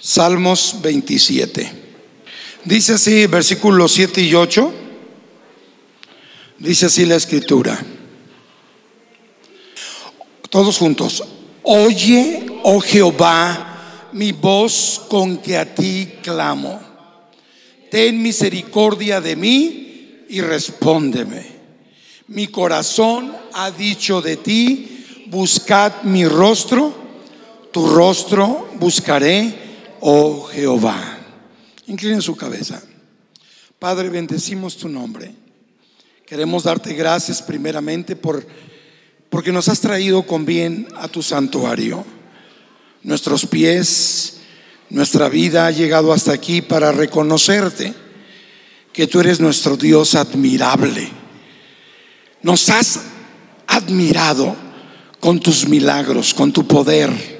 Salmos 27. Dice así, versículos 7 y 8. Dice así la escritura. Todos juntos. Oye, oh Jehová, mi voz con que a ti clamo. Ten misericordia de mí y respóndeme. Mi corazón ha dicho de ti, buscad mi rostro, tu rostro buscaré oh Jehová. Inclinen su cabeza. Padre, bendecimos tu nombre. Queremos darte gracias primeramente por porque nos has traído con bien a tu santuario. Nuestros pies, nuestra vida ha llegado hasta aquí para reconocerte que tú eres nuestro Dios admirable. Nos has admirado con tus milagros, con tu poder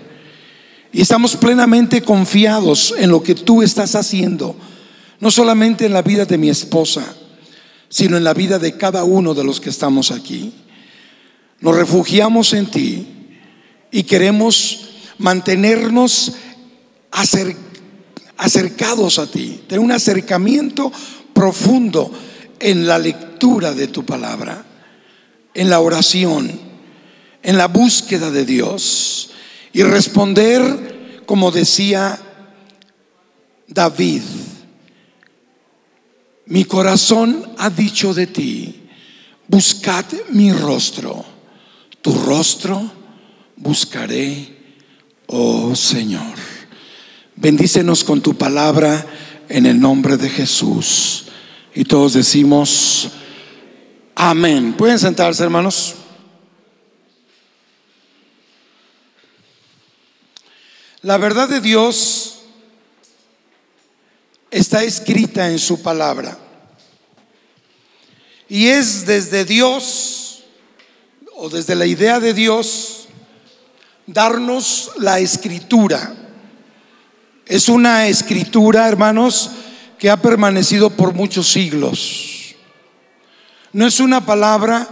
y estamos plenamente confiados en lo que tú estás haciendo, no solamente en la vida de mi esposa, sino en la vida de cada uno de los que estamos aquí. Nos refugiamos en ti y queremos mantenernos acercados a ti, tener un acercamiento profundo en la lectura de tu palabra, en la oración, en la búsqueda de Dios y responder como decía David, mi corazón ha dicho de ti, buscad mi rostro, tu rostro buscaré, oh Señor. Bendícenos con tu palabra en el nombre de Jesús. Y todos decimos, amén. ¿Pueden sentarse, hermanos? La verdad de Dios está escrita en su palabra. Y es desde Dios o desde la idea de Dios darnos la escritura. Es una escritura, hermanos, que ha permanecido por muchos siglos. No es una palabra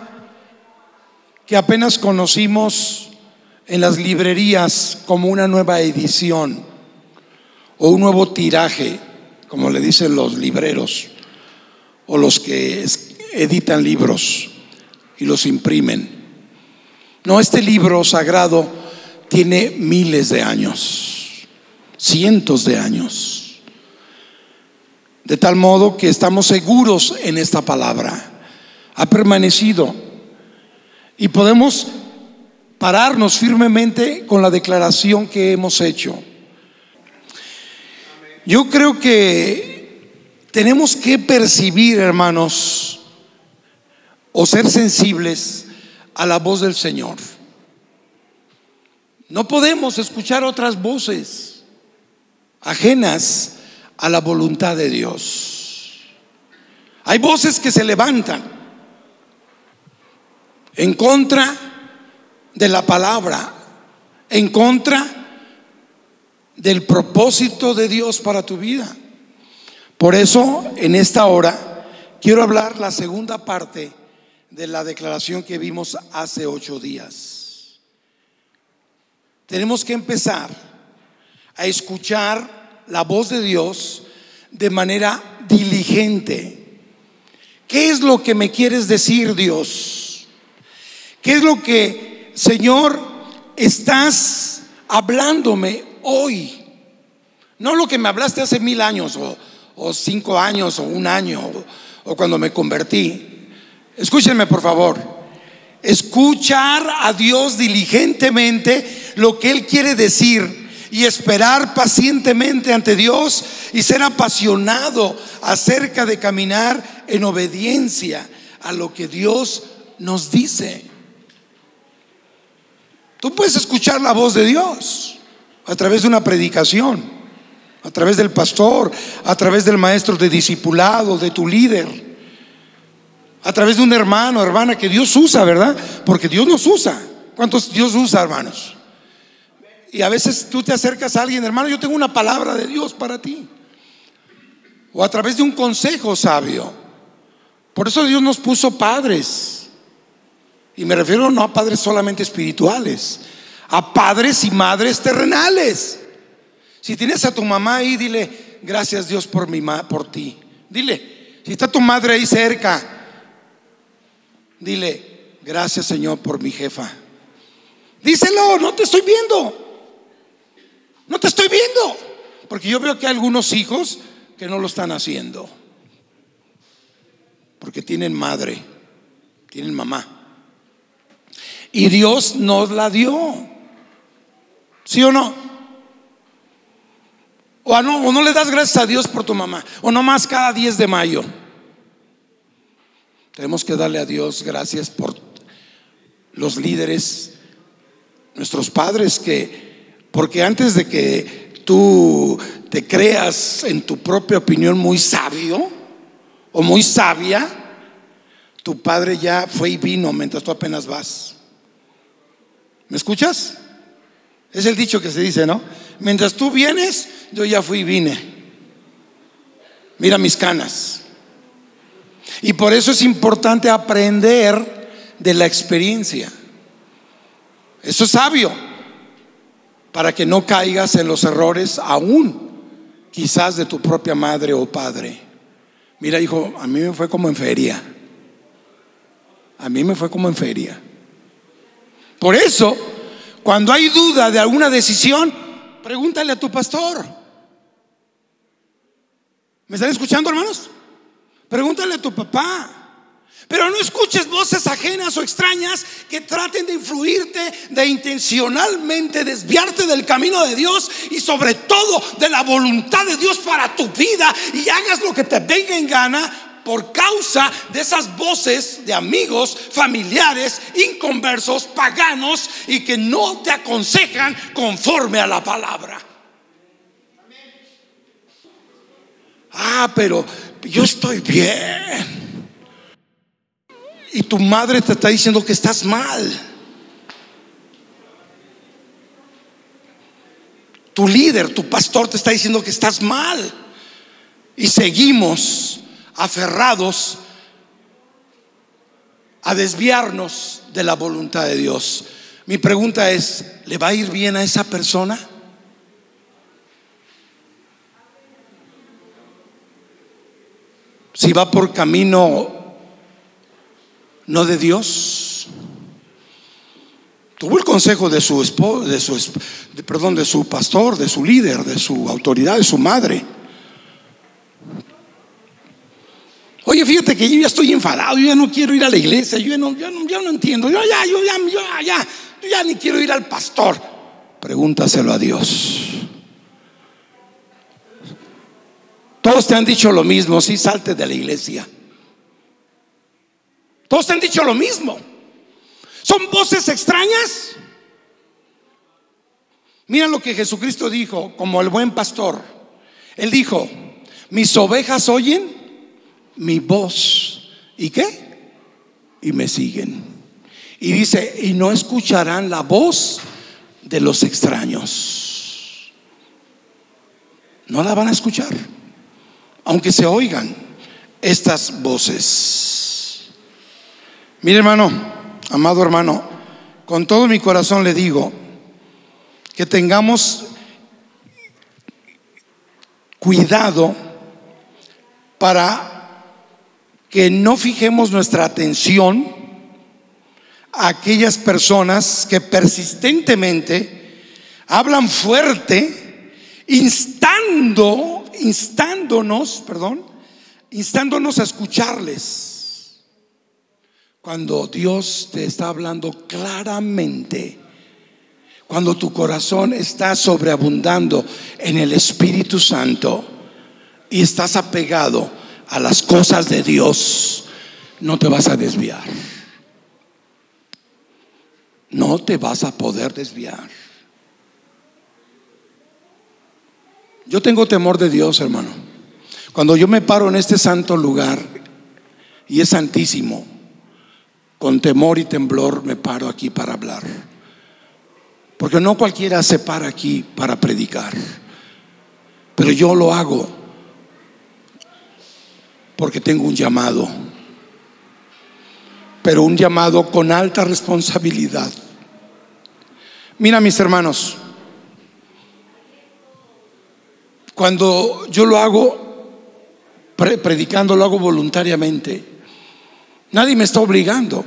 que apenas conocimos en las librerías como una nueva edición o un nuevo tiraje, como le dicen los libreros o los que editan libros y los imprimen. No, este libro sagrado tiene miles de años, cientos de años. De tal modo que estamos seguros en esta palabra. Ha permanecido. Y podemos pararnos firmemente con la declaración que hemos hecho. Yo creo que tenemos que percibir, hermanos, o ser sensibles a la voz del Señor. No podemos escuchar otras voces ajenas a la voluntad de Dios. Hay voces que se levantan en contra de la palabra, en contra del propósito de Dios para tu vida. Por eso, en esta hora, quiero hablar la segunda parte de la declaración que vimos hace ocho días. Tenemos que empezar a escuchar la voz de Dios de manera diligente. ¿Qué es lo que me quieres decir, Dios? ¿Qué es lo que Señor, estás hablándome hoy. No lo que me hablaste hace mil años o, cinco años o un año o, o cuando me convertí. Escúchenme por favor. Escuchar a Dios diligentemente lo que Él quiere decir y esperar pacientemente ante Dios y ser apasionado acerca de caminar en obediencia a lo que Dios nos dice. Tú puedes escuchar la voz de Dios a través de una predicación, a través del pastor, a través del maestro de discipulado, de tu líder, a través de un hermano, hermana que Dios usa, ¿verdad? Porque Dios nos usa. ¿Cuántos Dios usa, hermanos? Y a veces tú te acercas a alguien, hermano, yo tengo una palabra de Dios para ti. O a través de un consejo sabio. Por eso Dios nos puso padres y me refiero no a padres solamente espirituales, a padres y madres terrenales. Si tienes a tu mamá ahí, dile, gracias Dios por, mi por ti. Dile, si está tu madre ahí cerca, dile, gracias Señor por mi jefa. Díselo, no te estoy viendo. No te estoy viendo. Porque yo veo que hay algunos hijos que no lo están haciendo. Porque tienen madre, tienen mamá. Y Dios nos la dio. ¿Sí o no? O no, o no le das gracias a Dios por tu mamá. O no más cada 10 de mayo. Tenemos que darle a Dios gracias por los líderes, nuestros padres, que, porque antes de que tú te creas en tu propia opinión muy sabio o muy sabia, tu padre ya fue y vino mientras tú apenas vas. ¿Me escuchas? Es el dicho que se dice, ¿no? Mientras tú vienes, yo ya fui y vine. Mira mis canas. Y por eso es importante aprender de la experiencia. Eso es sabio, para que no caigas en los errores aún, quizás de tu propia madre o padre. Mira, hijo, a mí me fue como en feria. A mí me fue como en feria. Por eso cuando hay duda de alguna decisión, pregúntale a tu pastor. ¿Me están escuchando, hermanos? Pregúntale a tu papá. Pero no escuches voces ajenas o extrañas que traten de influirte, de intencionalmente desviarte del camino de Dios y sobre todo de la voluntad de Dios para tu vida y hagas lo que te venga en gana por causa de esas voces de amigos, familiares, inconversos, paganos y que no te aconsejan conforme a la palabra. Ah, pero yo estoy bien. Y tu madre te está diciendo que estás mal. Tu líder, tu pastor te está diciendo que estás mal. Y seguimos aferrados a desviarnos de la voluntad de Dios. Mi pregunta es, ¿le va a ir bien a esa persona? Si va por camino no de Dios. Tuvo el consejo de su esposo, de su, perdón, de su pastor, de su líder, de su autoridad, de su madre. Oye, fíjate que yo ya estoy enfadado, yo ya no quiero ir a la iglesia, yo no, yo no, yo no entiendo, yo ya, yo ya, yo ya, yo ya ni quiero ir al pastor. Pregúntaselo a Dios. Todos te han dicho lo mismo, sí, salte de la iglesia. Todos te han dicho lo mismo. ¿Son voces extrañas? Mira lo que Jesucristo dijo como el buen pastor. Él dijo, mis ovejas oyen mi voz. ¿Y qué? Y me siguen. Y dice, y no escucharán la voz de los extraños. No la van a escuchar, aunque se oigan estas voces. Mire hermano, amado hermano, con todo mi corazón le digo que tengamos cuidado para que no fijemos nuestra atención a aquellas personas que persistentemente hablan fuerte, instando, instándonos, perdón, instándonos a escucharles. Cuando Dios te está hablando claramente, cuando tu corazón está sobreabundando en el Espíritu Santo y estás apegado a las cosas de Dios, no te vas a desviar. No te vas a poder desviar. Yo tengo temor de Dios, hermano. Cuando yo me paro en este santo lugar, y es santísimo, con temor y temblor me paro aquí para hablar. Porque no cualquiera se para aquí para predicar. Pero yo lo hago porque tengo un llamado, pero un llamado con alta responsabilidad. Mira mis hermanos, Cuando yo lo hago predicando, lo hago voluntariamente. Nadie me está obligando.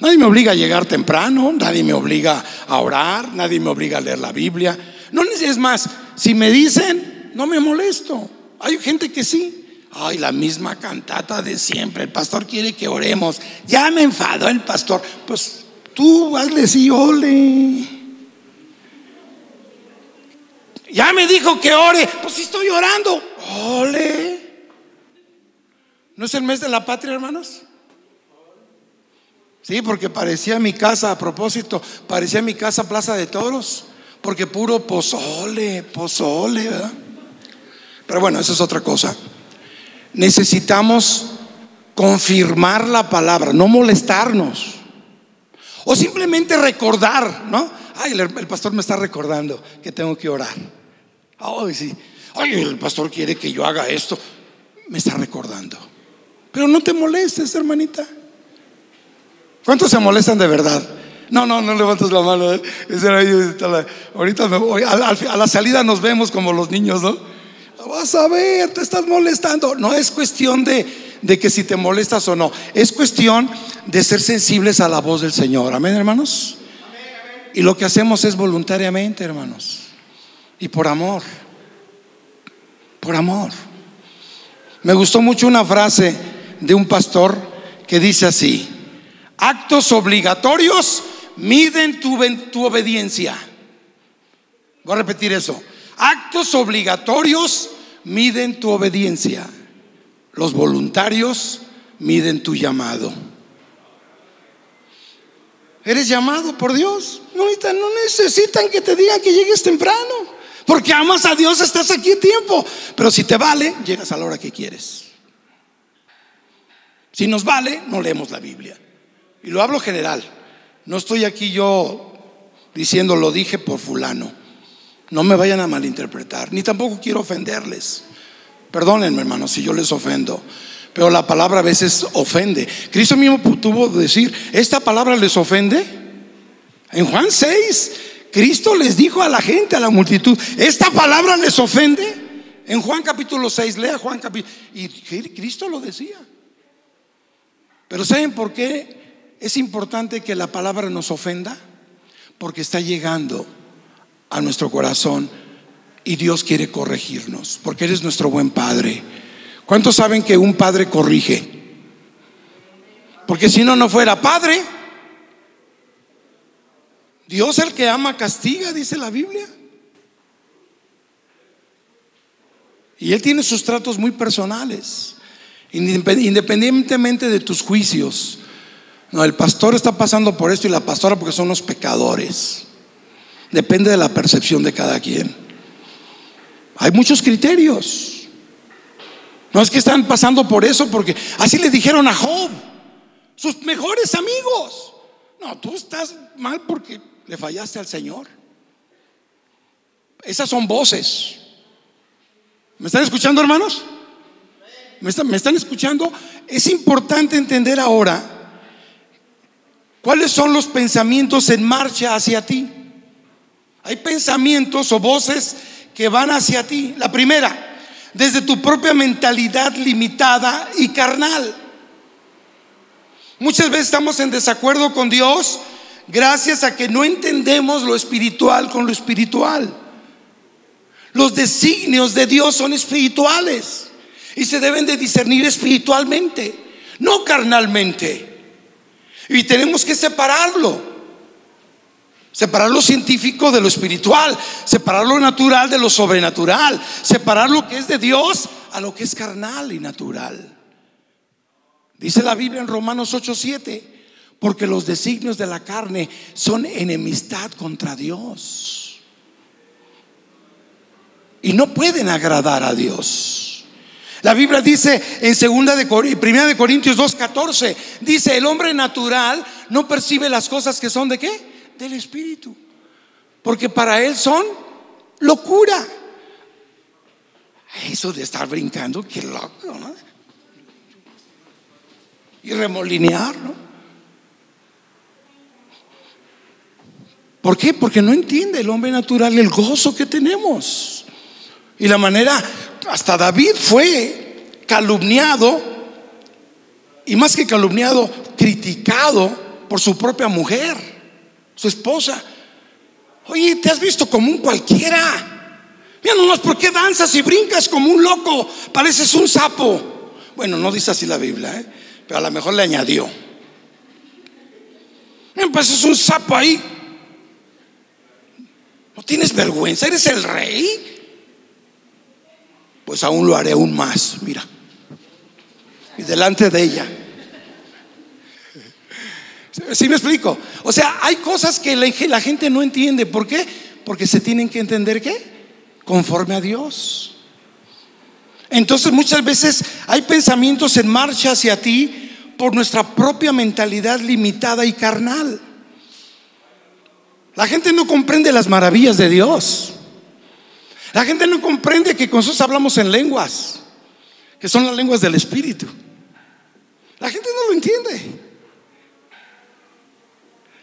Nadie me obliga a llegar temprano, nadie me obliga a orar, nadie me obliga a leer la Biblia. No es más, si me dicen, no me molesto. Hay gente que sí. Ay, la misma cantata de siempre. El pastor quiere que oremos. Ya me enfadó el pastor. Pues tú hazle sí, ole. Ya me dijo que ore. Pues sí estoy orando. Ole. ¿No es el mes de la patria, hermanos? Sí, porque parecía mi casa, a propósito, parecía mi casa Plaza de Toros, porque puro pozole, pozole, ¿verdad? Pero bueno, eso es otra cosa. Necesitamos confirmar la palabra, no molestarnos. O simplemente recordar, ¿no? Ay, el, pastor me está recordando que tengo que orar. Ay, sí. Ay, el pastor quiere que yo haga esto. Me está recordando. Pero no te molestes, hermanita. ¿Cuántos se molestan de verdad? No, no, no levantes la mano. ¿eh? Ahorita. A la, salida nos vemos como los niños, ¿no? Vas a ver, te estás molestando. No es cuestión de, de que si te molestas o no. Es cuestión de ser sensibles a la voz del Señor. Amén, hermanos. Y lo que hacemos es voluntariamente, hermanos. Y por amor. Por amor. Me gustó mucho una frase de un pastor que dice así actos obligatorios miden tu, obediencia. Voy a repetir eso. Actos obligatorios miden tu obediencia. Los voluntarios miden tu llamado. Eres llamado por Dios. No, no necesitan que te digan que llegues temprano. Porque amas a Dios, estás aquí a tiempo. Pero si te vale, llegas a la hora que quieres. Si nos vale, no leemos la Biblia. Y lo hablo general. No estoy aquí yo diciendo lo dije por fulano. No me vayan a malinterpretar, ni tampoco quiero ofenderles. Perdónenme, hermanos, si yo les ofendo. Pero la palabra a veces ofende. Cristo mismo tuvo que decir, ¿esta palabra les ofende? En Juan 6, Cristo les dijo a la gente, a la multitud, ¿esta palabra les ofende? En Juan capítulo 6, lea Juan capítulo. Y Cristo lo decía. Pero ¿saben por qué es importante que la palabra nos ofenda porque está llegando a nuestro corazón y Dios quiere corregirnos, porque eres nuestro buen Padre. ¿Cuántos saben que un Padre corrige? Porque si no, no fuera Padre. Dios el que ama castiga, dice la Biblia. Y Él tiene sus tratos muy personales, independientemente de tus juicios. No, el pastor está pasando por esto y la pastora porque son los pecadores. Depende de la percepción de cada quien. Hay muchos criterios. No es que están pasando por eso porque así le dijeron a Job, sus mejores amigos. No, tú estás mal porque le fallaste al Señor. Esas son voces. ¿Me están escuchando, hermanos? ¿Me están, ¿Me están escuchando? Es importante entender ahora ¿Cuáles son los pensamientos en marcha hacia ti? Hay pensamientos o voces que van hacia ti. La primera, desde tu propia mentalidad limitada y carnal. Muchas veces estamos en desacuerdo con Dios gracias a que no entendemos lo espiritual con lo espiritual. Los designios de Dios son espirituales y se deben de discernir espiritualmente, no carnalmente. Y tenemos que separarlo. Separar lo científico de lo espiritual, separar lo natural de lo sobrenatural, separar lo que es de Dios a lo que es carnal y natural. Dice la Biblia en Romanos 8:7, porque los designios de la carne son enemistad contra Dios. Y no pueden agradar a Dios. La Biblia dice en segunda de primera de Corintios 2:14, dice, "El hombre natural no percibe las cosas que son de qué? Del espíritu. Porque para él son locura." Eso de estar brincando, qué loco, ¿no? Y remolinear, ¿no? ¿Por qué? Porque no entiende el hombre natural el gozo que tenemos. Y la manera, hasta David fue calumniado, y más que calumniado, criticado por su propia mujer, su esposa. Oye, te has visto como un cualquiera. Mira nomás, ¿por qué danzas y brincas como un loco? Pareces un sapo. Bueno, no dice así la Biblia, ¿eh? pero a lo mejor le añadió. Mira, pareces un sapo ahí. ¿No tienes vergüenza? ¿Eres el rey? Pues aún lo haré aún más, mira. Y delante de ella. ¿Sí me explico? O sea, hay cosas que la gente no entiende. ¿Por qué? Porque se tienen que entender qué? Conforme a Dios. Entonces muchas veces hay pensamientos en marcha hacia ti por nuestra propia mentalidad limitada y carnal. La gente no comprende las maravillas de Dios. La gente no comprende que con nosotros hablamos en lenguas, que son las lenguas del Espíritu. La gente no lo entiende.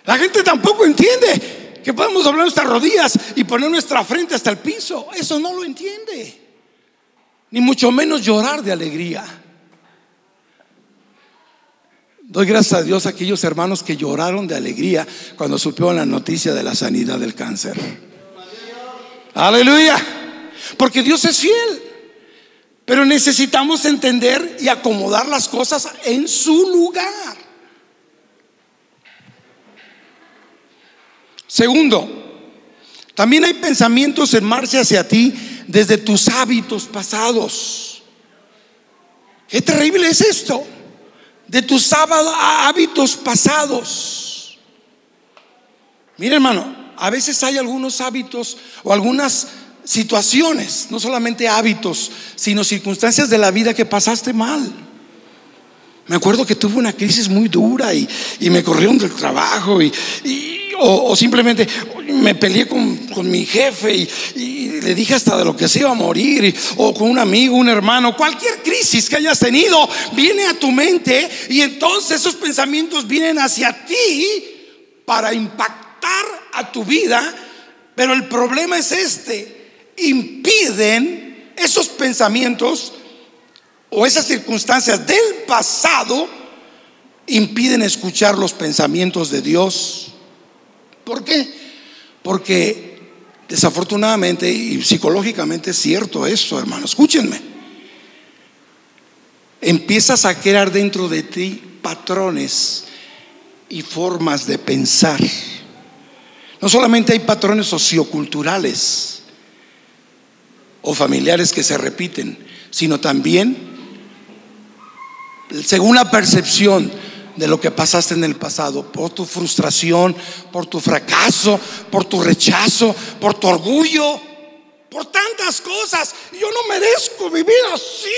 La gente tampoco entiende que podemos doblar nuestras rodillas y poner nuestra frente hasta el piso. Eso no lo entiende. Ni mucho menos llorar de alegría. Doy gracias a Dios a aquellos hermanos que lloraron de alegría cuando supieron la noticia de la sanidad del cáncer. Aleluya. Porque Dios es fiel. Pero necesitamos entender y acomodar las cosas en su lugar. Segundo, también hay pensamientos en marcha hacia ti desde tus hábitos pasados. Qué terrible es esto. De tus hábitos pasados. Mira hermano, a veces hay algunos hábitos o algunas situaciones, no solamente hábitos, sino circunstancias de la vida que pasaste mal. Me acuerdo que tuve una crisis muy dura y, me corrieron del trabajo y o, simplemente me peleé con, mi jefe y, le dije hasta de lo que se iba a morir, o con un amigo, un hermano, cualquier crisis que hayas tenido viene a tu mente y entonces esos pensamientos vienen hacia ti para impactar a tu vida, pero el problema es este, impiden esos pensamientos o esas circunstancias del pasado, impiden escuchar los pensamientos de Dios ¿Por qué? Porque desafortunadamente y psicológicamente es cierto eso, hermano. Escúchenme. Empiezas a crear dentro de ti patrones y formas de pensar. No solamente hay patrones socioculturales o familiares que se repiten, sino también, según la percepción de lo que pasaste en el pasado, por tu frustración, por tu fracaso, por tu rechazo, por tu orgullo, por tantas cosas. Yo no merezco vivir así.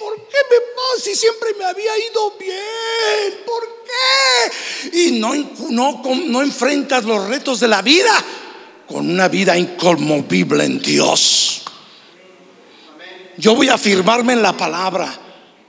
¿Por qué me pasa si siempre me había ido bien? ¿Por qué? Y no, no, no enfrentas los retos de la vida con una vida inconmovible en Dios. Yo voy a afirmarme en la palabra.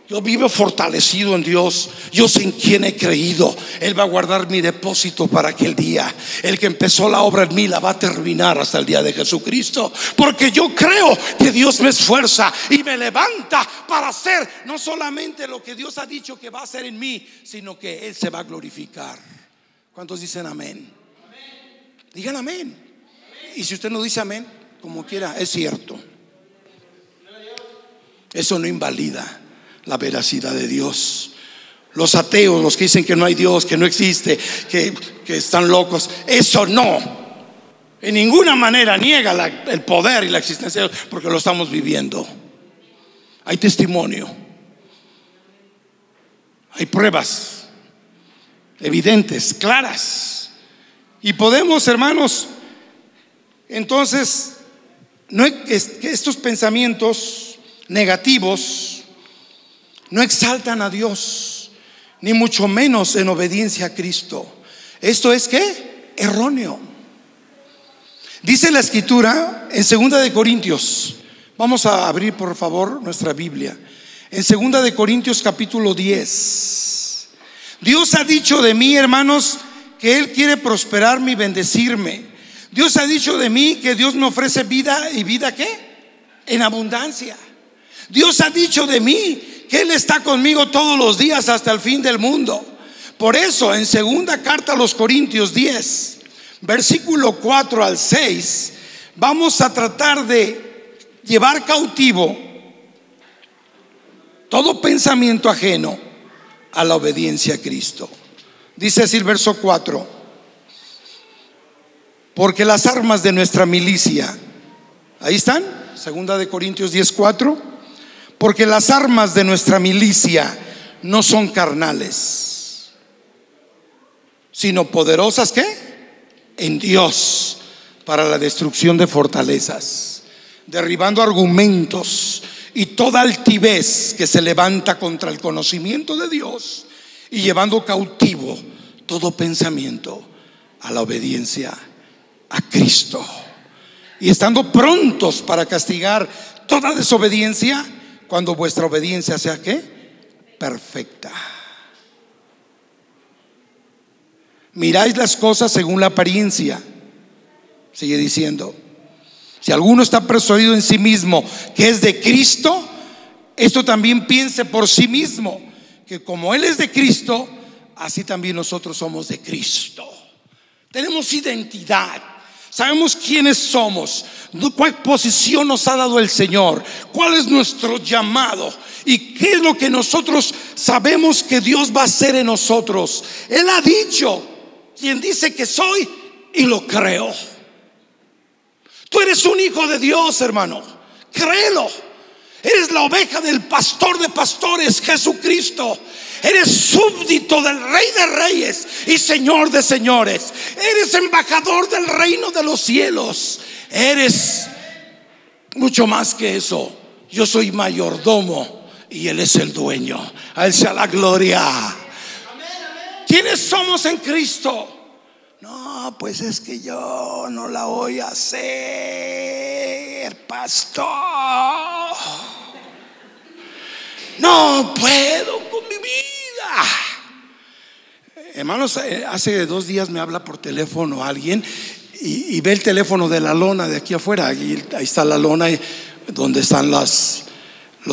Yo vivo fortalecido en Dios. Yo sé en quién he creído. Él va a guardar mi depósito para aquel día. El que empezó la obra en mí la va a terminar hasta el día de Jesucristo. Porque yo creo que Dios me esfuerza y me levanta para hacer no solamente lo que Dios ha dicho que va a hacer en mí, sino que Él se va a glorificar. ¿Cuántos dicen amén? Digan amén. Y si usted no dice amén, como quiera, es cierto. Eso no invalida la veracidad de Dios. Los ateos, los que dicen que no hay Dios, que no existe, que, están locos, eso no. En ninguna manera niega el poder y la existencia de Dios, porque lo estamos viviendo. Hay testimonio, hay pruebas evidentes, claras. Y podemos, hermanos, entonces, no, estos pensamientos negativos no exaltan a Dios, ni mucho menos en obediencia a Cristo. Esto es que erróneo. Dice la escritura en segunda de Corintios. Vamos a abrir por favor nuestra Biblia. En segunda de Corintios capítulo 10. Dios ha dicho de mí, hermanos, que él quiere prosperarme y bendecirme. Dios ha dicho de mí que Dios me ofrece vida y vida qué? en abundancia. Dios ha dicho de mí que Él está conmigo todos los días hasta el fin del mundo. Por eso en segunda carta a los Corintios 10, versículo 4 al 6, vamos a tratar de llevar cautivo todo pensamiento ajeno a la obediencia a Cristo. Dice así el verso 4, porque las armas de nuestra milicia, ahí están, segunda de Corintios 10, 4, porque las armas de nuestra milicia no son carnales, sino poderosas, ¿qué? En Dios para la destrucción de fortalezas, derribando argumentos y toda altivez que se levanta contra el conocimiento de Dios y llevando cautivo todo pensamiento a la obediencia a Cristo. Y estando prontos para castigar toda desobediencia cuando vuestra obediencia sea qué? Perfecta. Miráis las cosas según la apariencia. Sigue diciendo. Si alguno está persuadido en sí mismo que es de Cristo, esto también piense por sí mismo, que como Él es de Cristo, así también nosotros somos de Cristo. Tenemos identidad. Sabemos quiénes somos, cuál posición nos ha dado el Señor, cuál es nuestro llamado y qué es lo que nosotros sabemos que Dios va a hacer en nosotros. Él ha dicho, quien dice que soy y lo creo. Tú eres un hijo de Dios, hermano. Créelo. Eres la oveja del pastor de pastores, Jesucristo. Eres súbdito del rey de reyes y señor de señores. Eres embajador del reino de los cielos. Eres mucho más que eso. Yo soy mayordomo y Él es el dueño. A Él sea la gloria. ¿Quiénes somos en Cristo? No, pues es que yo no la voy a hacer, pastor. No puedo Hermanos, eh, hace dos días me habla por teléfono alguien y, ve el teléfono de la lona de aquí afuera. ahí está la lona donde están los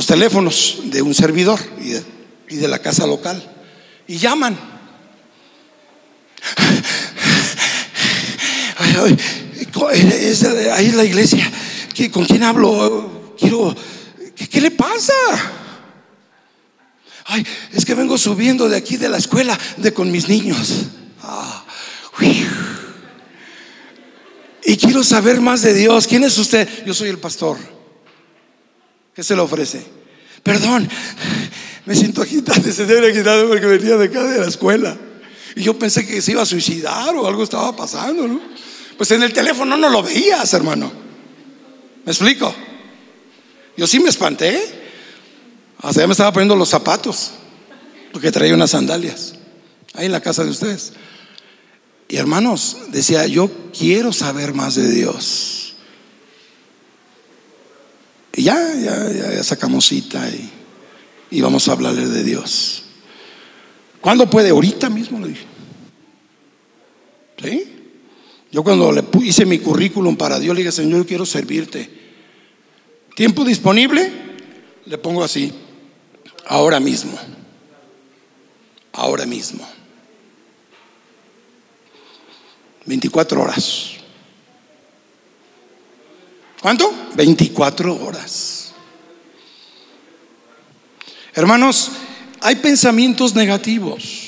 teléfonos de un servidor y de, la casa local. Y llaman. ahí es la iglesia. ¿Con quién hablo? Quiero. ¿Qué, le pasa? Ay, es que vengo subiendo de aquí de la escuela de con mis niños. Ah, y quiero saber más de Dios. ¿Quién es usted? Yo soy el pastor. ¿Qué se le ofrece? Perdón, me siento agitado, se debe agitado porque venía de acá de la escuela. Y yo pensé que se iba a suicidar o algo estaba pasando, ¿no? Pues en el teléfono no lo veías, hermano. ¿Me explico? Yo sí me espanté. Hasta ya me estaba poniendo los zapatos, porque traía unas sandalias, ahí en la casa de ustedes. Y hermanos, decía, yo quiero saber más de Dios. Y ya, ya, ya, sacamos cita y, y, vamos a hablarle de Dios. ¿Cuándo puede? Ahorita mismo le dije. ¿Sí? Yo cuando le hice mi currículum para Dios, le dije, Señor, yo quiero servirte. ¿Tiempo disponible? Le pongo así, ahora mismo. Ahora mismo. 24 horas. ¿Cuánto? 24 horas. Hermanos, hay pensamientos negativos.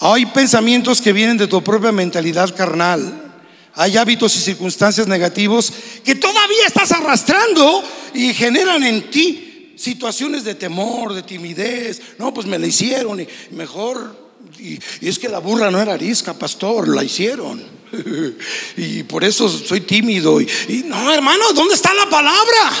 Hay pensamientos que vienen de tu propia mentalidad carnal. Hay hábitos y circunstancias negativos que todavía estás arrastrando y generan en ti situaciones de temor, de timidez. No, pues me la hicieron y mejor. Y, es que la burra no era arisca, pastor, la hicieron. y por eso soy tímido. Y, no, hermano, ¿dónde está la palabra?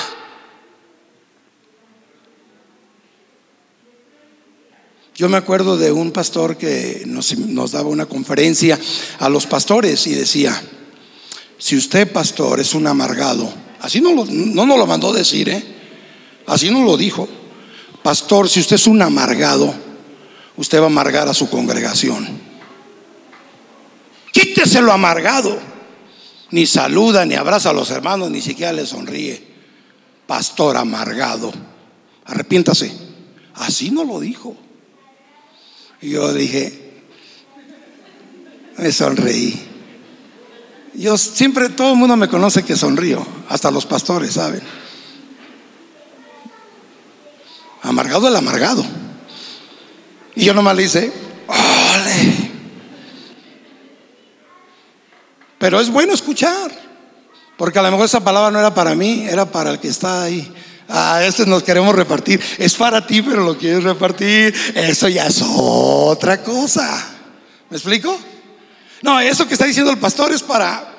Yo me acuerdo de un pastor que nos, daba una conferencia a los pastores y decía, si usted pastor es un amargado, así no, no nos lo mandó decir, ¿eh? Así nos lo dijo, pastor, si usted es un amargado, usted va a amargar a su congregación. Quítese lo amargado, ni saluda, ni abraza a los hermanos, ni siquiera le sonríe. pastor amargado. Arrepiéntase. Así no lo dijo. Y yo dije, me sonreí. Yo siempre, todo el mundo me conoce que sonrío, hasta los pastores, ¿saben? Amargado el amargado. Y yo nomás le hice, ¡ole! Pero es bueno escuchar, porque a lo mejor esa palabra no era para mí, era para el que está ahí. Ah, este nos queremos repartir. Es para ti, pero lo quieres repartir. Eso ya es otra cosa. ¿Me explico? No, eso que está diciendo el pastor es para.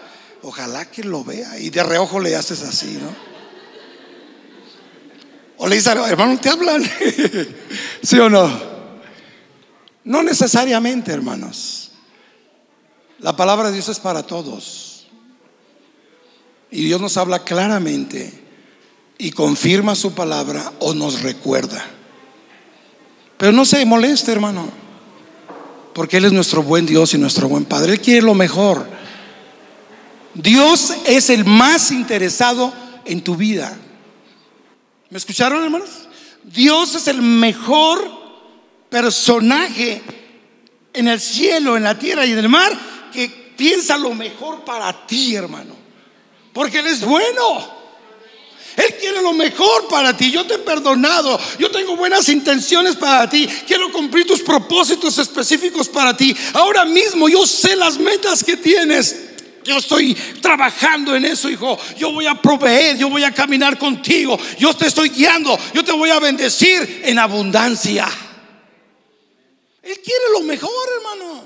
Ojalá que lo vea y de reojo le haces así, ¿no? O le dices, hermano, ¿te hablan? ¿Sí o no? No necesariamente, hermanos. La palabra de Dios es para todos. Y Dios nos habla claramente y confirma su palabra o nos recuerda. Pero no se moleste, hermano, porque Él es nuestro buen Dios y nuestro buen Padre. Él quiere lo mejor. Dios es el más interesado en tu vida. ¿Me escucharon, hermanos? Dios es el mejor personaje en el cielo, en la tierra y en el mar que piensa lo mejor para ti, hermano. Porque Él es bueno. Él quiere lo mejor para ti. Yo te he perdonado. Yo tengo buenas intenciones para ti. Quiero cumplir tus propósitos específicos para ti. Ahora mismo yo sé las metas que tienes. Yo estoy trabajando en eso, hijo. Yo voy a proveer, yo voy a caminar contigo. Yo te estoy guiando. Yo te voy a bendecir en abundancia. Él quiere lo mejor, hermano.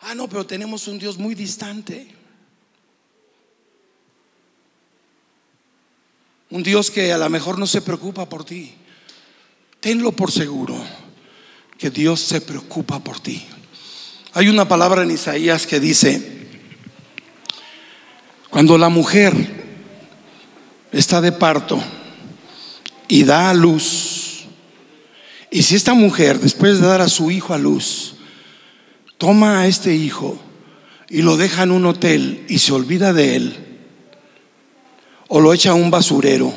Ah, no, pero tenemos un Dios muy distante. Un Dios que a lo mejor no se preocupa por ti. Tenlo por seguro que Dios se preocupa por ti. Hay una palabra en Isaías que dice, cuando la mujer está de parto y da a luz, y si esta mujer, después de dar a su hijo a luz, toma a este hijo y lo deja en un hotel y se olvida de él, o lo echa a un basurero,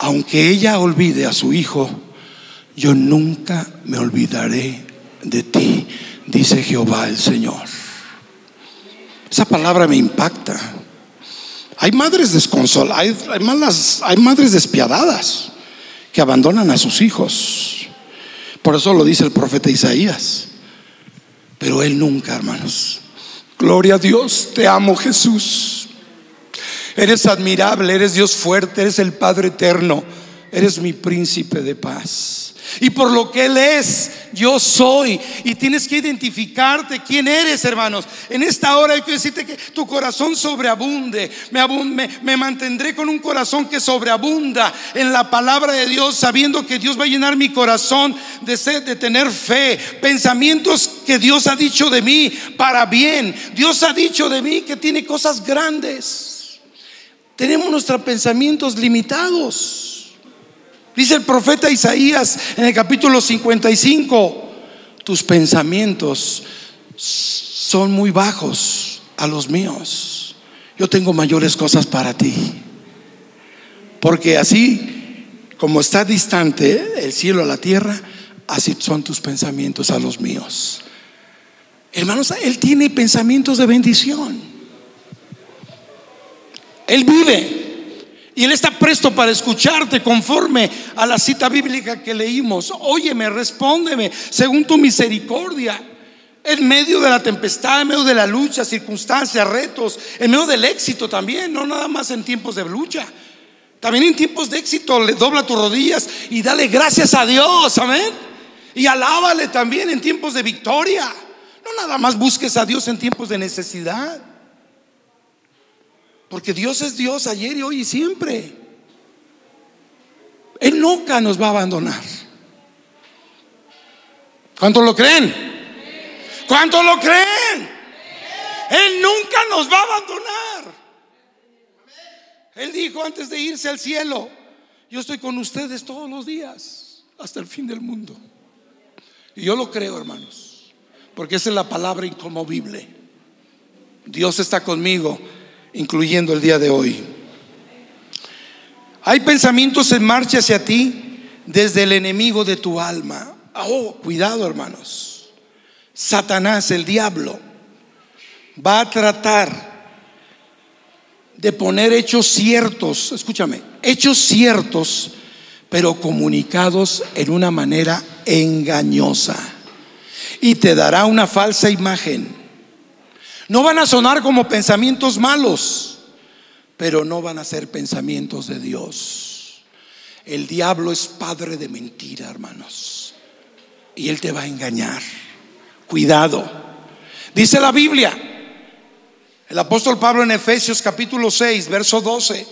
aunque ella olvide a su hijo, yo nunca me olvidaré de ti, dice Jehová el Señor. Esa palabra me impacta. Hay madres desconsoladas, hay, hay madres despiadadas que abandonan a sus hijos. Por eso lo dice el profeta Isaías. Pero él nunca, hermanos. Gloria a Dios, te amo Jesús. Eres admirable, eres Dios fuerte, eres el Padre eterno, eres mi príncipe de paz. Y por lo que Él es, yo soy. Y tienes que identificarte quién eres, hermanos. En esta hora hay que decirte que tu corazón sobreabunde. Me, me, mantendré con un corazón que sobreabunda en la palabra de Dios, sabiendo que Dios va a llenar mi corazón de sed, de tener fe. Pensamientos que Dios ha dicho de mí para bien. Dios ha dicho de mí que tiene cosas grandes. Tenemos nuestros pensamientos limitados. Dice el profeta Isaías en el capítulo 55, tus pensamientos son muy bajos a los míos. Yo tengo mayores cosas para ti. Porque así como está distante el cielo a la tierra, así son tus pensamientos a los míos. Hermanos, Él tiene pensamientos de bendición. Él vive y Él está presto para escucharte conforme a la cita bíblica que leímos. Óyeme, respóndeme según tu misericordia. En medio de la tempestad, en medio de la lucha, circunstancias, retos, en medio del éxito también, no nada más en tiempos de lucha. También en tiempos de éxito le dobla tus rodillas y dale gracias a Dios, amén. Y alábale también en tiempos de victoria. No nada más busques a Dios en tiempos de necesidad. Porque Dios es Dios ayer y hoy y siempre. Él nunca nos va a abandonar. ¿Cuántos lo creen? ¿Cuántos lo creen? Él nunca nos va a abandonar. Él dijo antes de irse al cielo, yo estoy con ustedes todos los días, hasta el fin del mundo. Y yo lo creo, hermanos, porque esa es la palabra inconmovible. Dios está conmigo incluyendo el día de hoy. Hay pensamientos en marcha hacia ti desde el enemigo de tu alma. Oh, cuidado hermanos. Satanás, el diablo, va a tratar de poner hechos ciertos, escúchame, hechos ciertos, pero comunicados en una manera engañosa. Y te dará una falsa imagen. No van a sonar como pensamientos malos, pero no van a ser pensamientos de Dios. El diablo es padre de mentira, hermanos. Y él te va a engañar. Cuidado. Dice la Biblia el apóstol Pablo en Efesios capítulo 6, verso 12.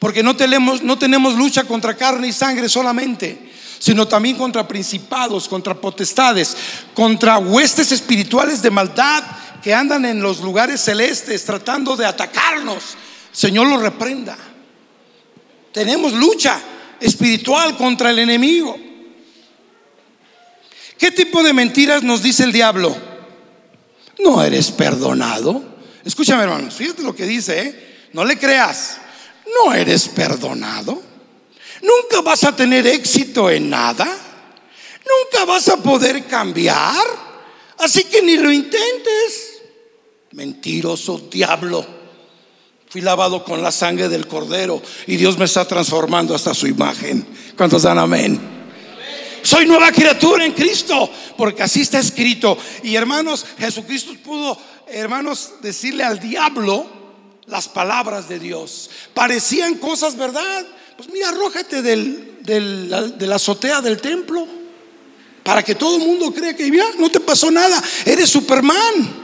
Porque no tenemos, no tenemos lucha contra carne y sangre solamente, sino también contra principados, contra potestades, contra huestes espirituales de maldad que andan en los lugares celestes tratando de atacarnos. Señor lo reprenda. Tenemos lucha espiritual contra el enemigo. ¿Qué tipo de mentiras nos dice el diablo? No eres perdonado. Escúchame, hermanos, fíjate lo que dice, ¿eh? No le creas. No eres perdonado. Nunca vas a tener éxito en nada. Nunca vas a poder cambiar. Así que ni lo intentes. Mentiroso diablo. Fui lavado con la sangre del cordero y Dios me está transformando hasta su imagen. ¿Cuántos dan amén? Soy nueva criatura en Cristo, porque así está escrito. Y hermanos, Jesucristo pudo hermanos, decirle al diablo las palabras de Dios. Parecían cosas, ¿verdad? Pues mira, arrójate del, de la azotea del templo para que todo el mundo crea que ya no te pasó nada, eres Superman.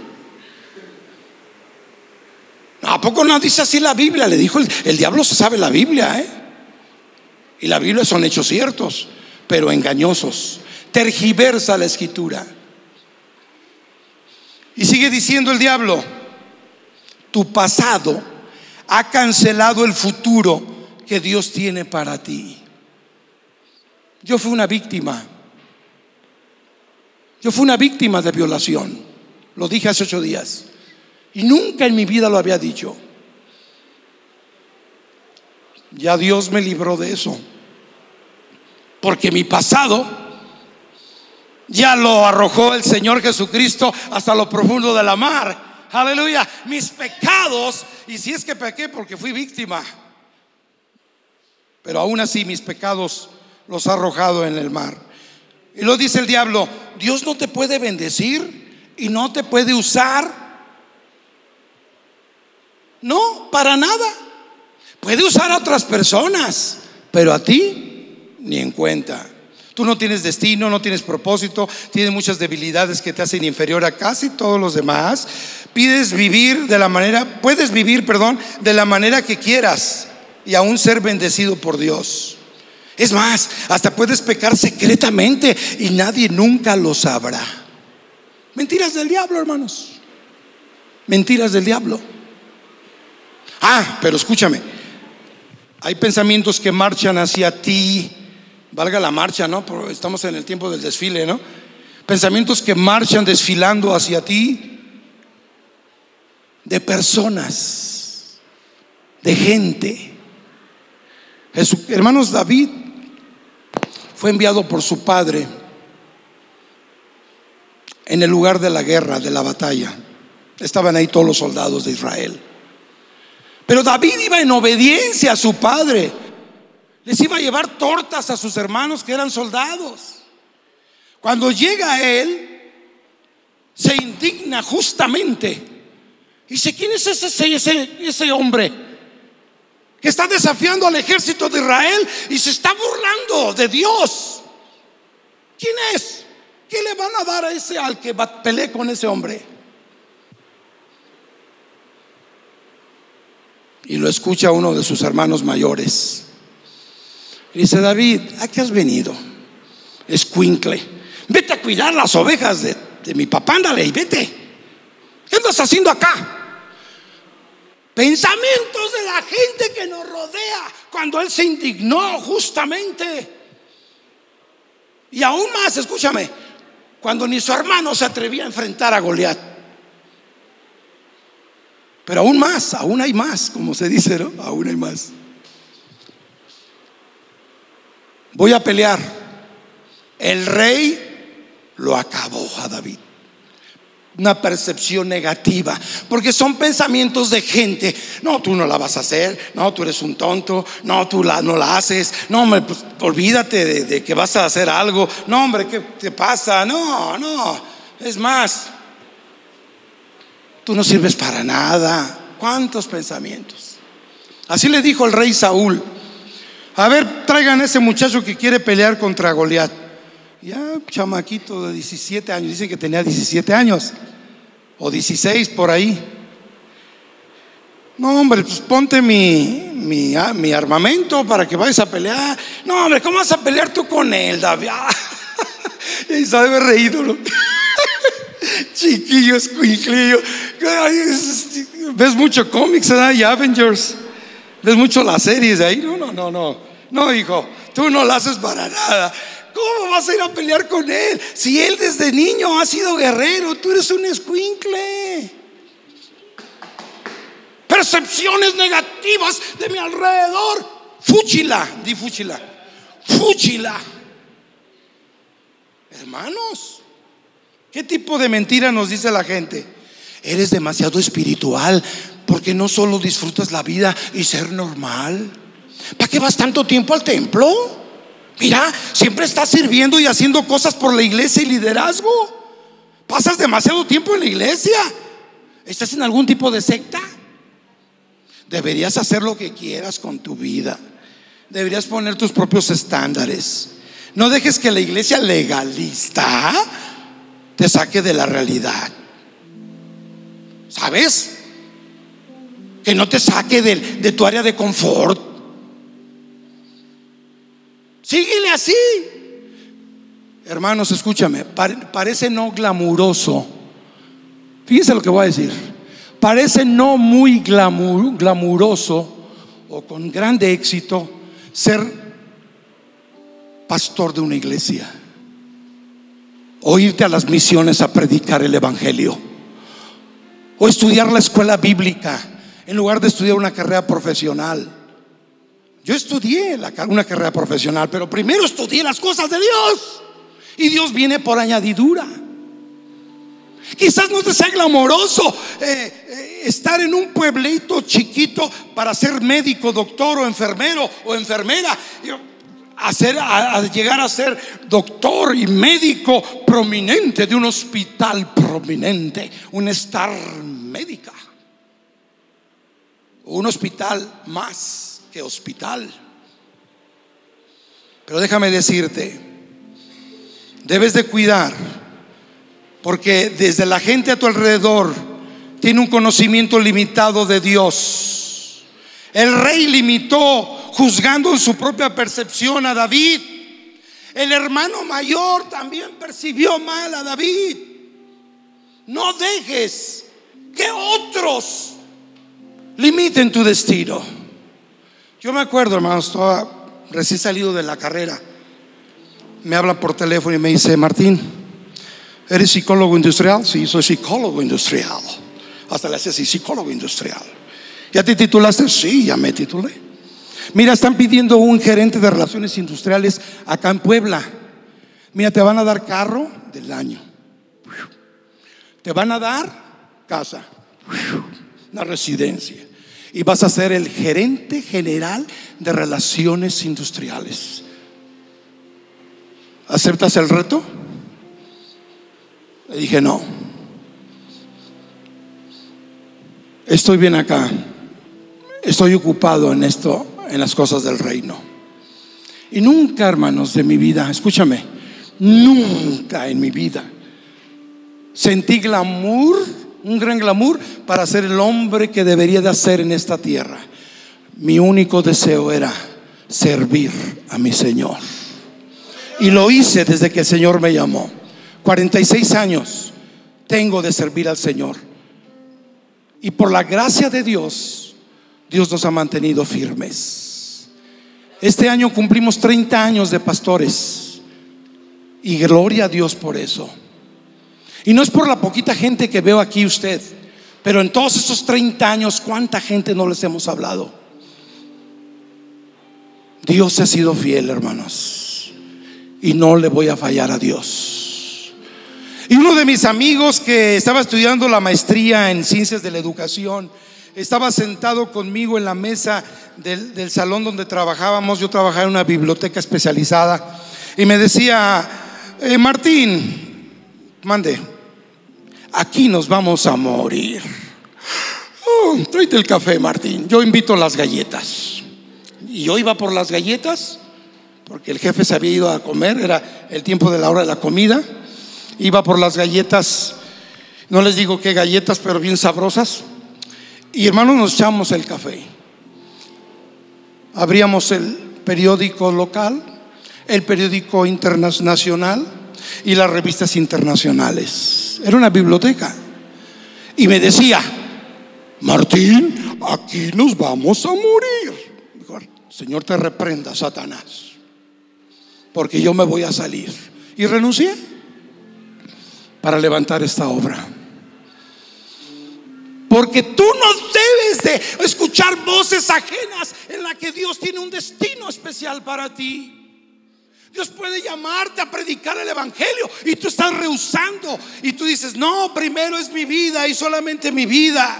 ¿A poco no dice así la Biblia? Le dijo el, diablo se sabe la Biblia, ¿eh? Y la Biblia son hechos ciertos, pero engañosos. Tergiversa la escritura. Y sigue diciendo el diablo, tu pasado ha cancelado el futuro que Dios tiene para ti. Yo fui una víctima. Yo fui una víctima de violación. Lo dije hace ocho días. Y nunca en mi vida lo había dicho. Ya Dios me libró de eso. Porque mi pasado ya lo arrojó el Señor Jesucristo hasta lo profundo de la mar. Aleluya. Mis pecados, y si es que pequé porque fui víctima, pero aún así mis pecados los ha arrojado en el mar. Y lo dice el diablo, Dios no te puede bendecir y no te puede usar. No, para nada. Puede usar a otras personas, pero a ti ni en cuenta. Tú no tienes destino, no tienes propósito, tienes muchas debilidades que te hacen inferior a casi todos los demás. Pides vivir de la manera, puedes vivir, perdón, de la manera que quieras y aún ser bendecido por Dios. Es más, hasta puedes pecar secretamente y nadie nunca lo sabrá. Mentiras del diablo, hermanos. Mentiras del diablo. Ah, pero escúchame. Hay pensamientos que marchan hacia ti valga la marcha, ¿no? estamos en el tiempo del desfile, ¿no? Pensamientos que marchan desfilando hacia ti, de personas, de gente. hermanos, David fue enviado por su padre en el lugar de la guerra, de la batalla. Estaban ahí todos los soldados de Israel. Pero David iba en obediencia a su padre. Les iba a llevar tortas a sus hermanos que eran soldados. Cuando llega él, se indigna justamente. Dice, ¿quién es ese, ese, ese hombre que está desafiando al ejército de Israel y se está burlando de Dios? ¿Quién es? ¿Qué le van a dar a ese al que pelee con ese hombre? Y lo escucha uno de sus hermanos mayores. Dice David, ¿a qué has venido? Escuincle, vete a cuidar las ovejas de, mi papá, ándale y vete. ¿Qué andas haciendo acá? Pensamientos de la gente que nos rodea cuando él se indignó justamente. Y aún más, escúchame, cuando ni su hermano se atrevía a enfrentar a Goliat. Pero aún más, aún hay más, como se dice, ¿no? Aún hay más. voy a pelear. El rey lo acabó a David. Una percepción negativa, porque son pensamientos de gente. No, tú no la vas a hacer. No, tú eres un tonto. No, tú la, no la haces. No, hombre, pues, olvídate de, de que vas a hacer algo. No, hombre, ¿qué te pasa? No, no. Es más, tú no sirves para nada. ¿Cuántos pensamientos? Así le dijo el rey Saúl. A ver, traigan a ese muchacho que quiere pelear contra Goliat. Ya, chamaquito de 17 años, dicen que tenía 17 años, o 16 por ahí. No, hombre, pues ponte mi, mi, ah, mi armamento para que vayas a pelear. No, hombre, ¿cómo vas a pelear tú con él, David? y sabe reído. ¿no? Chiquillo, escuinclillo. Ves mucho cómics, ¿verdad? Y Avengers. Ves mucho las series de ahí. No, no, no, no. No, hijo, tú no la haces para nada. ¿Cómo vas a ir a pelear con él? Si él desde niño ha sido guerrero, tú eres un escuincle. Percepciones negativas de mi alrededor. Fúchila, di fúchila. Fúchila. Hermanos, ¿qué tipo de mentira nos dice la gente? Eres demasiado espiritual porque no solo disfrutas la vida y ser normal. ¿Para qué vas tanto tiempo al templo? Mira, siempre estás sirviendo y haciendo cosas por la iglesia y liderazgo. Pasas demasiado tiempo en la iglesia. ¿Estás en algún tipo de secta? Deberías hacer lo que quieras con tu vida. Deberías poner tus propios estándares. No dejes que la iglesia legalista te saque de la realidad. ¿Sabes? Que no te saque de, tu área de confort. Síguele así. Hermanos, escúchame, parece no glamuroso. Fíjense lo que voy a decir. Parece no muy glamuroso o con grande éxito ser pastor de una iglesia. O irte a las misiones a predicar el Evangelio. O estudiar la escuela bíblica en lugar de estudiar una carrera profesional. Yo estudié una carrera profesional, pero primero estudié las cosas de Dios. Y Dios viene por añadidura. Quizás no te sea glamoroso eh, eh, estar en un pueblito chiquito para ser médico, doctor o enfermero o enfermera. Hacer, a, llegar a ser doctor y médico prominente de un hospital prominente, un star médica, un hospital más que hospital. Pero déjame decirte, debes de cuidar, porque desde la gente a tu alrededor tiene un conocimiento limitado de Dios. El rey limitó juzgando en su propia percepción a David. El hermano mayor también percibió mal a David. No dejes que otros limiten tu destino. Yo me acuerdo, hermanos, estaba recién salido de la carrera. Me habla por teléfono y me dice, Martín, ¿eres psicólogo industrial? Sí, soy psicólogo industrial. Hasta le hace así, psicólogo industrial. ¿Ya te titulaste? Sí, ya me titulé. Mira, están pidiendo un gerente de relaciones industriales acá en Puebla. Mira, te van a dar carro del año. Te van a dar casa, una residencia y vas a ser el gerente general de relaciones industriales. ¿Aceptas el reto? Le dije, no. Estoy bien acá. Estoy ocupado en esto, en las cosas del reino. Y nunca, hermanos, de mi vida, escúchame, nunca en mi vida sentí glamour un gran glamour para ser el hombre que debería de hacer en esta tierra. Mi único deseo era servir a mi Señor. Y lo hice desde que el Señor me llamó. 46 años tengo de servir al Señor. Y por la gracia de Dios, Dios nos ha mantenido firmes. Este año cumplimos 30 años de pastores. Y gloria a Dios por eso. Y no es por la poquita gente que veo aquí usted, pero en todos estos 30 años, ¿cuánta gente no les hemos hablado? Dios ha sido fiel, hermanos. y no le voy a fallar a Dios. Y uno de mis amigos que estaba estudiando la maestría en ciencias de la educación, estaba sentado conmigo en la mesa del, salón donde trabajábamos. Yo trabajaba en una biblioteca especializada y me decía, eh, Martín, mande, aquí nos vamos a morir. Oh, tráete el café, Martín. Yo invito las galletas. Y yo iba por las galletas, porque el jefe se había ido a comer, era el tiempo de la hora de la comida. Iba por las galletas, no les digo qué galletas, pero bien sabrosas. Y hermanos, nos echamos el café. Abríamos el periódico local, el periódico internacional y las revistas internacionales. Era una biblioteca. Y me decía, Martín, aquí nos vamos a morir. Señor te reprenda, Satanás, porque yo me voy a salir. Y renuncié para levantar esta obra. Porque tú no debes de escuchar voces ajenas en la que Dios tiene un destino especial para ti. Dios puede llamarte a predicar el Evangelio y tú estás rehusando y tú dices, no, primero es mi vida y solamente mi vida.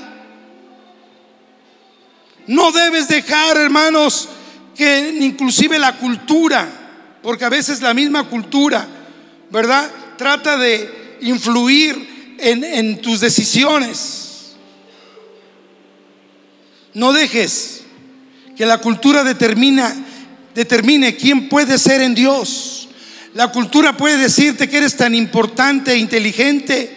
No debes dejar, hermanos, que inclusive la cultura, porque a veces la misma cultura, ¿verdad? Trata de influir en, en tus decisiones. No dejes que la cultura determine quién puede ser en Dios. La cultura puede decirte que eres tan importante e inteligente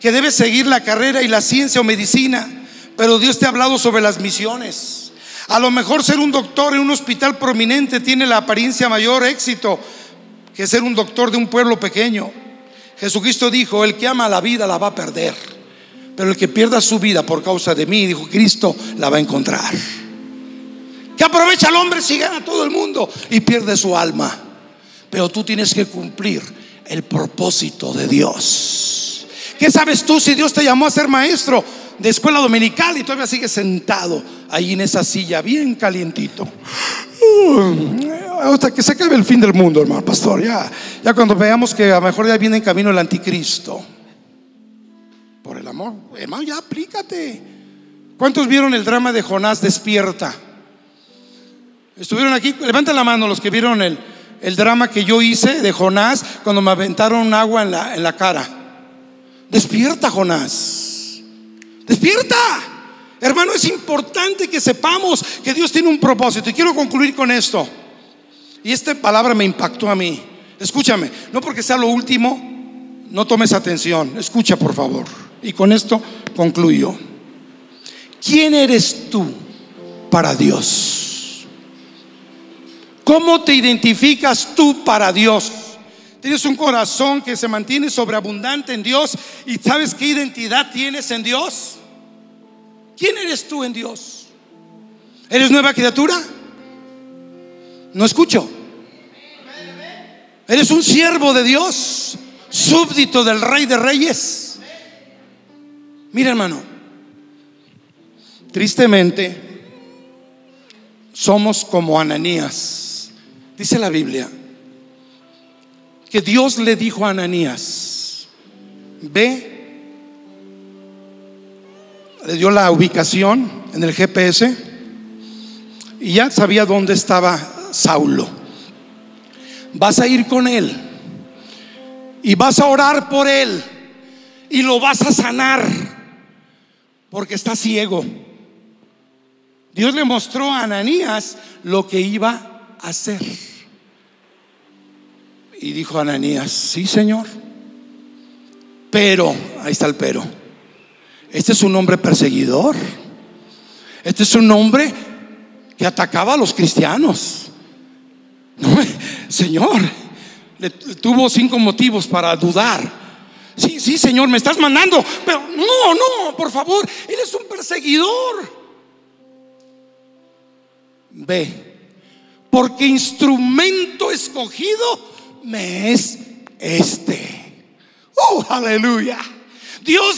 que debes seguir la carrera y la ciencia o medicina pero Dios te ha hablado sobre las misiones. A lo mejor ser un doctor en un hospital prominente tiene la apariencia mayor éxito que ser un doctor de un pueblo pequeño. Jesucristo dijo, el que ama la vida la va a perder, pero el que pierda su vida por causa de mí, dijo Cristo, la va a encontrar. Que aprovecha al hombre si gana todo el mundo y pierde su alma. Pero tú tienes que cumplir el propósito de Dios. ¿Qué sabes tú si Dios te llamó a ser maestro? de escuela dominical y todavía sigue sentado ahí en esa silla, bien calientito. hasta que se acabe el fin del mundo, hermano pastor. Ya, ya cuando veamos que a lo mejor ya viene en camino el anticristo. Por el amor, hermano, ya aplícate. ¿Cuántos vieron el drama de Jonás despierta? ¿Estuvieron aquí? Levanten la mano los que vieron el, el drama que yo hice de Jonás cuando me aventaron agua en la, en la cara. Despierta, Jonás. Despierta. Hermano, es importante que sepamos que Dios tiene un propósito. Y quiero concluir con esto. Y esta palabra me impactó a mí. Escúchame, no porque sea lo último, no tomes atención. Escucha, por favor. Y con esto concluyo. ¿Quién eres tú para Dios? ¿Cómo te identificas tú para Dios? Tienes un corazón que se mantiene sobreabundante en Dios y sabes qué identidad tienes en Dios. ¿Quién eres tú en Dios? ¿Eres nueva criatura? No escucho. ¿Eres un siervo de Dios? Súbdito del Rey de Reyes. Mira hermano, tristemente somos como Ananías. Dice la Biblia que Dios le dijo a Ananías, ve, le dio la ubicación en el GPS y ya sabía dónde estaba Saulo. Vas a ir con él y vas a orar por él y lo vas a sanar porque está ciego. Dios le mostró a Ananías lo que iba a hacer. Y dijo Ananías, sí, Señor. Pero, ahí está el pero. Este es un hombre perseguidor. Este es un hombre que atacaba a los cristianos. señor, le, tuvo cinco motivos para dudar. Sí, sí, Señor, me estás mandando. Pero no, no, por favor, Él es un perseguidor. Ve, porque instrumento escogido me es este. Oh, aleluya. Dios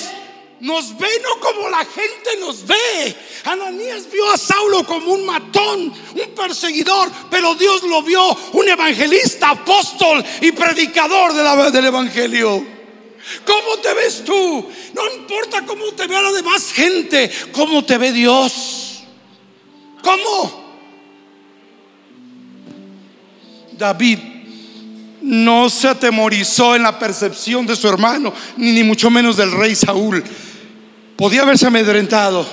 nos ve no como la gente nos ve. Ananías vio a Saulo como un matón, un perseguidor, pero Dios lo vio un evangelista, apóstol y predicador del evangelio. ¿Cómo te ves tú? No importa cómo te vea la demás gente, cómo te ve Dios. ¿Cómo? David no se atemorizó en la percepción de su hermano, ni, mucho menos del rey Saúl. Podía haberse amedrentado,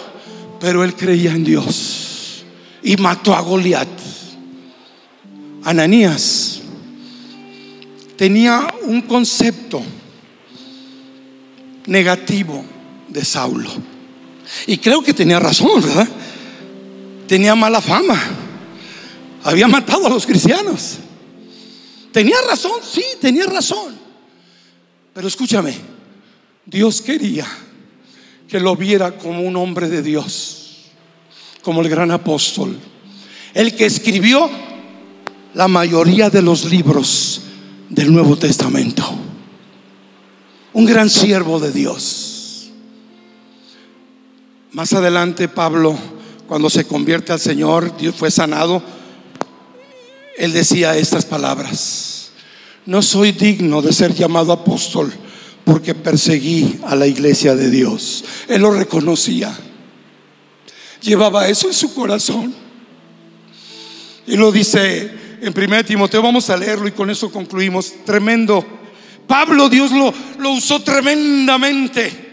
pero él creía en Dios y mató a Goliat. Ananías tenía un concepto negativo de Saulo. Y creo que tenía razón, ¿verdad? Tenía mala fama. Había matado a los cristianos. Tenía razón, sí, tenía razón. Pero escúchame, Dios quería que lo viera como un hombre de Dios, como el gran apóstol, el que escribió la mayoría de los libros del Nuevo Testamento. Un gran siervo de Dios. Más adelante Pablo, cuando se convierte al Señor, Dios fue sanado él decía estas palabras, no soy digno de ser llamado apóstol porque perseguí a la iglesia de Dios. Él lo reconocía. Llevaba eso en su corazón. Y lo dice en 1 Timoteo, vamos a leerlo y con eso concluimos. Tremendo. Pablo Dios lo, lo usó tremendamente.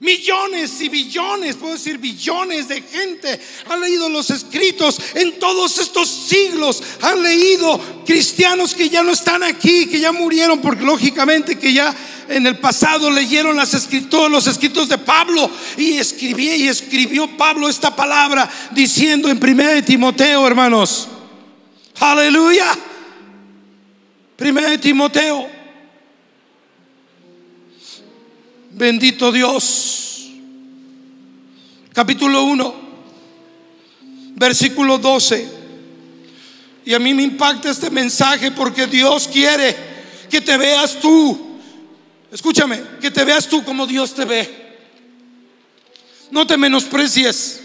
Millones y billones, puedo decir billones de gente han leído los escritos en todos estos siglos. Han leído cristianos que ya no están aquí, que ya murieron, porque lógicamente que ya en el pasado leyeron las escritos, los escritos de Pablo y escribí y escribió Pablo esta palabra diciendo en 1 Timoteo, hermanos. Aleluya. 1 Timoteo Bendito Dios. Capítulo 1, versículo 12. Y a mí me impacta este mensaje porque Dios quiere que te veas tú. Escúchame, que te veas tú como Dios te ve. No te menosprecies.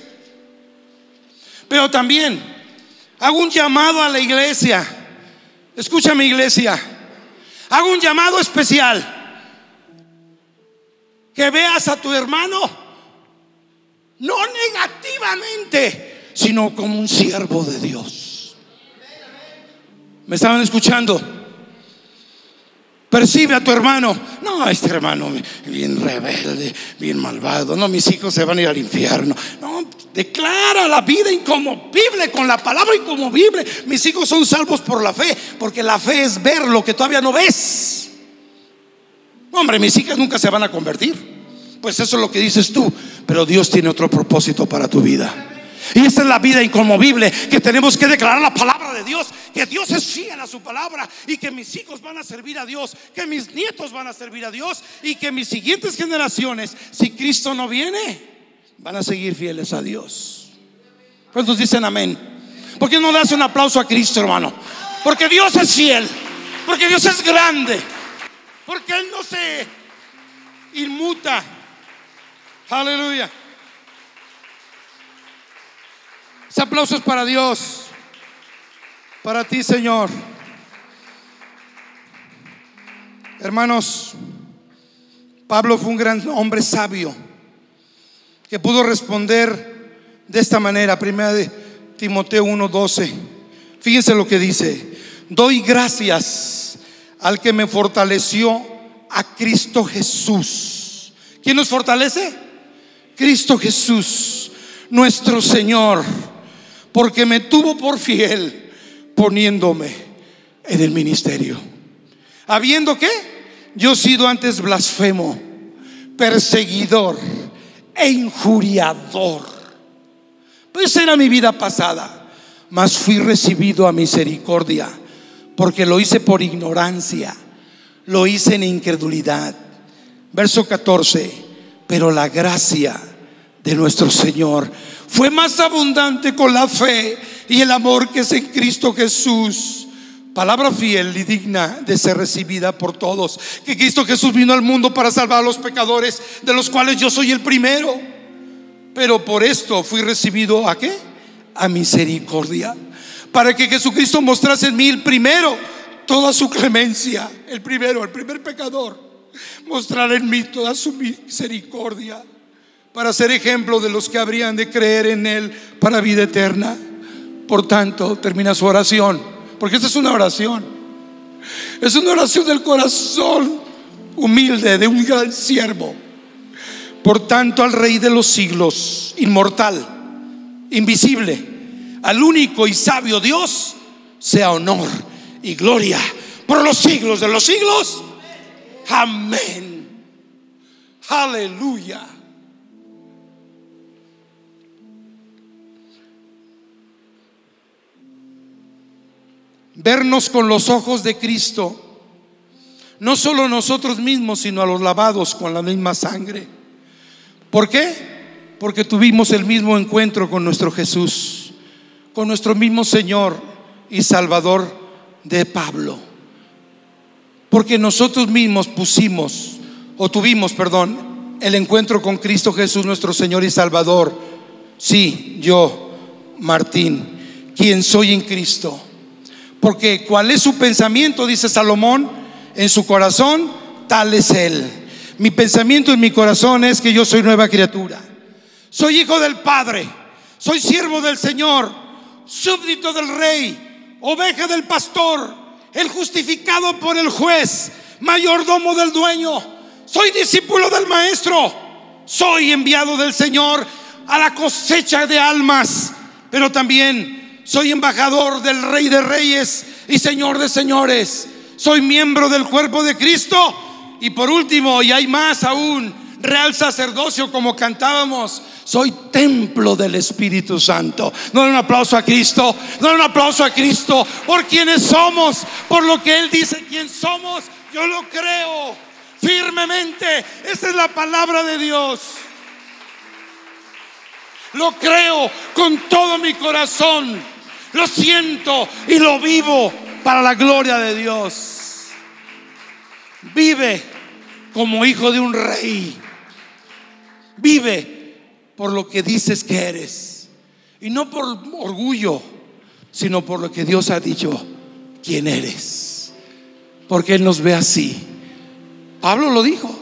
Pero también hago un llamado a la iglesia. Escúchame iglesia. Hago un llamado especial que veas a tu hermano no negativamente, sino como un siervo de Dios. ¿Me estaban escuchando? Percibe a tu hermano. No, este hermano bien rebelde, bien malvado. No, mis hijos se van a ir al infierno. No, declara la vida incomovible con la palabra incomovible. Mis hijos son salvos por la fe, porque la fe es ver lo que todavía no ves. Hombre, mis hijas nunca se van a convertir. Pues eso es lo que dices tú. Pero Dios tiene otro propósito para tu vida. Y esta es la vida inconmovible que tenemos que declarar la palabra de Dios, que Dios es fiel a su palabra y que mis hijos van a servir a Dios, que mis nietos van a servir a Dios y que mis siguientes generaciones, si Cristo no viene, van a seguir fieles a Dios. ¿Cuántos dicen amén? ¿Por qué no le das un aplauso a Cristo, hermano? Porque Dios es fiel, porque Dios es grande, porque Él no se inmuta. Aleluya. Ese aplauso es para Dios, para ti, Señor. Hermanos, Pablo fue un gran hombre sabio que pudo responder de esta manera. Primera de Timoteo 1:12. Fíjense lo que dice. Doy gracias al que me fortaleció a Cristo Jesús. ¿Quién nos fortalece? Cristo Jesús, nuestro Señor, porque me tuvo por fiel poniéndome en el ministerio. Habiendo que yo he sido antes blasfemo, perseguidor e injuriador. Pues era mi vida pasada, mas fui recibido a misericordia, porque lo hice por ignorancia lo hice en incredulidad. Verso 14, pero la gracia de nuestro Señor fue más abundante con la fe y el amor que es en Cristo Jesús. palabra fiel y digna de ser recibida por todos, que Cristo Jesús vino al mundo para salvar a los pecadores, de los cuales yo soy el primero. Pero por esto fui recibido a qué? A misericordia, para que Jesucristo mostrase en mí el primero toda su clemencia, el primero, el primer pecador, mostrar en mí toda su misericordia, para ser ejemplo de los que habrían de creer en Él para vida eterna. Por tanto, termina su oración, porque esta es una oración. Es una oración del corazón humilde de un gran siervo. Por tanto, al Rey de los siglos, inmortal, invisible, al único y sabio Dios, sea honor y gloria por los siglos de los siglos. Amén. Aleluya. vernos con los ojos de Cristo, no solo nosotros mismos, sino a los lavados con la misma sangre. ¿Por qué? Porque tuvimos el mismo encuentro con nuestro Jesús, con nuestro mismo Señor y Salvador de Pablo. Porque nosotros mismos pusimos, o tuvimos, perdón, el encuentro con Cristo Jesús, nuestro Señor y Salvador. Sí, yo, Martín, quien soy en Cristo porque cuál es su pensamiento, dice Salomón, en su corazón, tal es él. Mi pensamiento en mi corazón es que yo soy nueva criatura. Soy hijo del Padre, soy siervo del Señor, súbdito del Rey, oveja del pastor, el justificado por el juez, mayordomo del dueño. Soy discípulo del Maestro, soy enviado del Señor a la cosecha de almas, pero también soy embajador del Rey de Reyes y Señor de Señores. Soy miembro del cuerpo de Cristo. Y por último, y hay más aún, real sacerdocio como cantábamos. Soy templo del Espíritu Santo. No un aplauso a Cristo. No un aplauso a Cristo por quienes somos, por lo que Él dice quién somos. Yo lo creo firmemente. Esa es la palabra de Dios. Lo creo con todo mi corazón lo siento y lo vivo para la gloria de Dios. Vive como hijo de un rey. Vive por lo que dices que eres. Y no por orgullo, sino por lo que Dios ha dicho quién eres. Porque Él nos ve así. Pablo lo dijo,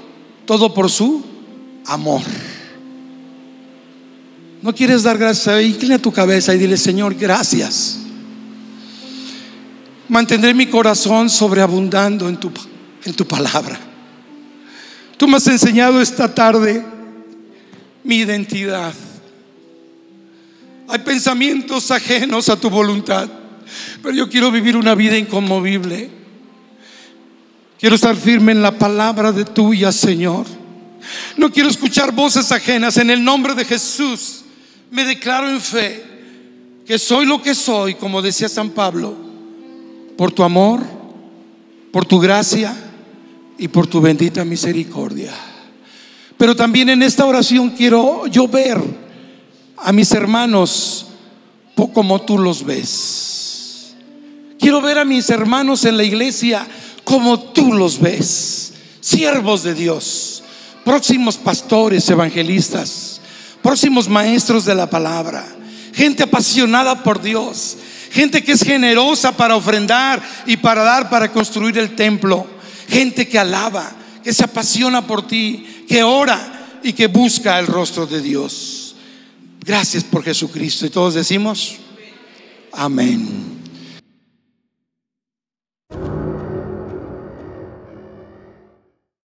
todo por su amor. No quieres dar gracias, inclina tu cabeza y dile, Señor, gracias. Mantendré mi corazón sobreabundando en tu, en tu palabra. Tú me has enseñado esta tarde mi identidad. Hay pensamientos ajenos a tu voluntad, pero yo quiero vivir una vida inconmovible. Quiero estar firme en la palabra de tuya, Señor. No quiero escuchar voces ajenas en el nombre de Jesús me declaro en fe que soy lo que soy, como decía San Pablo, por tu amor, por tu gracia y por tu bendita misericordia. Pero también en esta oración quiero yo ver a mis hermanos como tú los ves. Quiero ver a mis hermanos en la iglesia como tú los ves. Siervos de Dios, próximos pastores, evangelistas próximos maestros de la palabra, gente apasionada por Dios, gente que es generosa para ofrendar y para dar para construir el templo, gente que alaba, que se apasiona por ti, que ora y que busca el rostro de Dios. Gracias por Jesucristo. Y todos decimos, amén.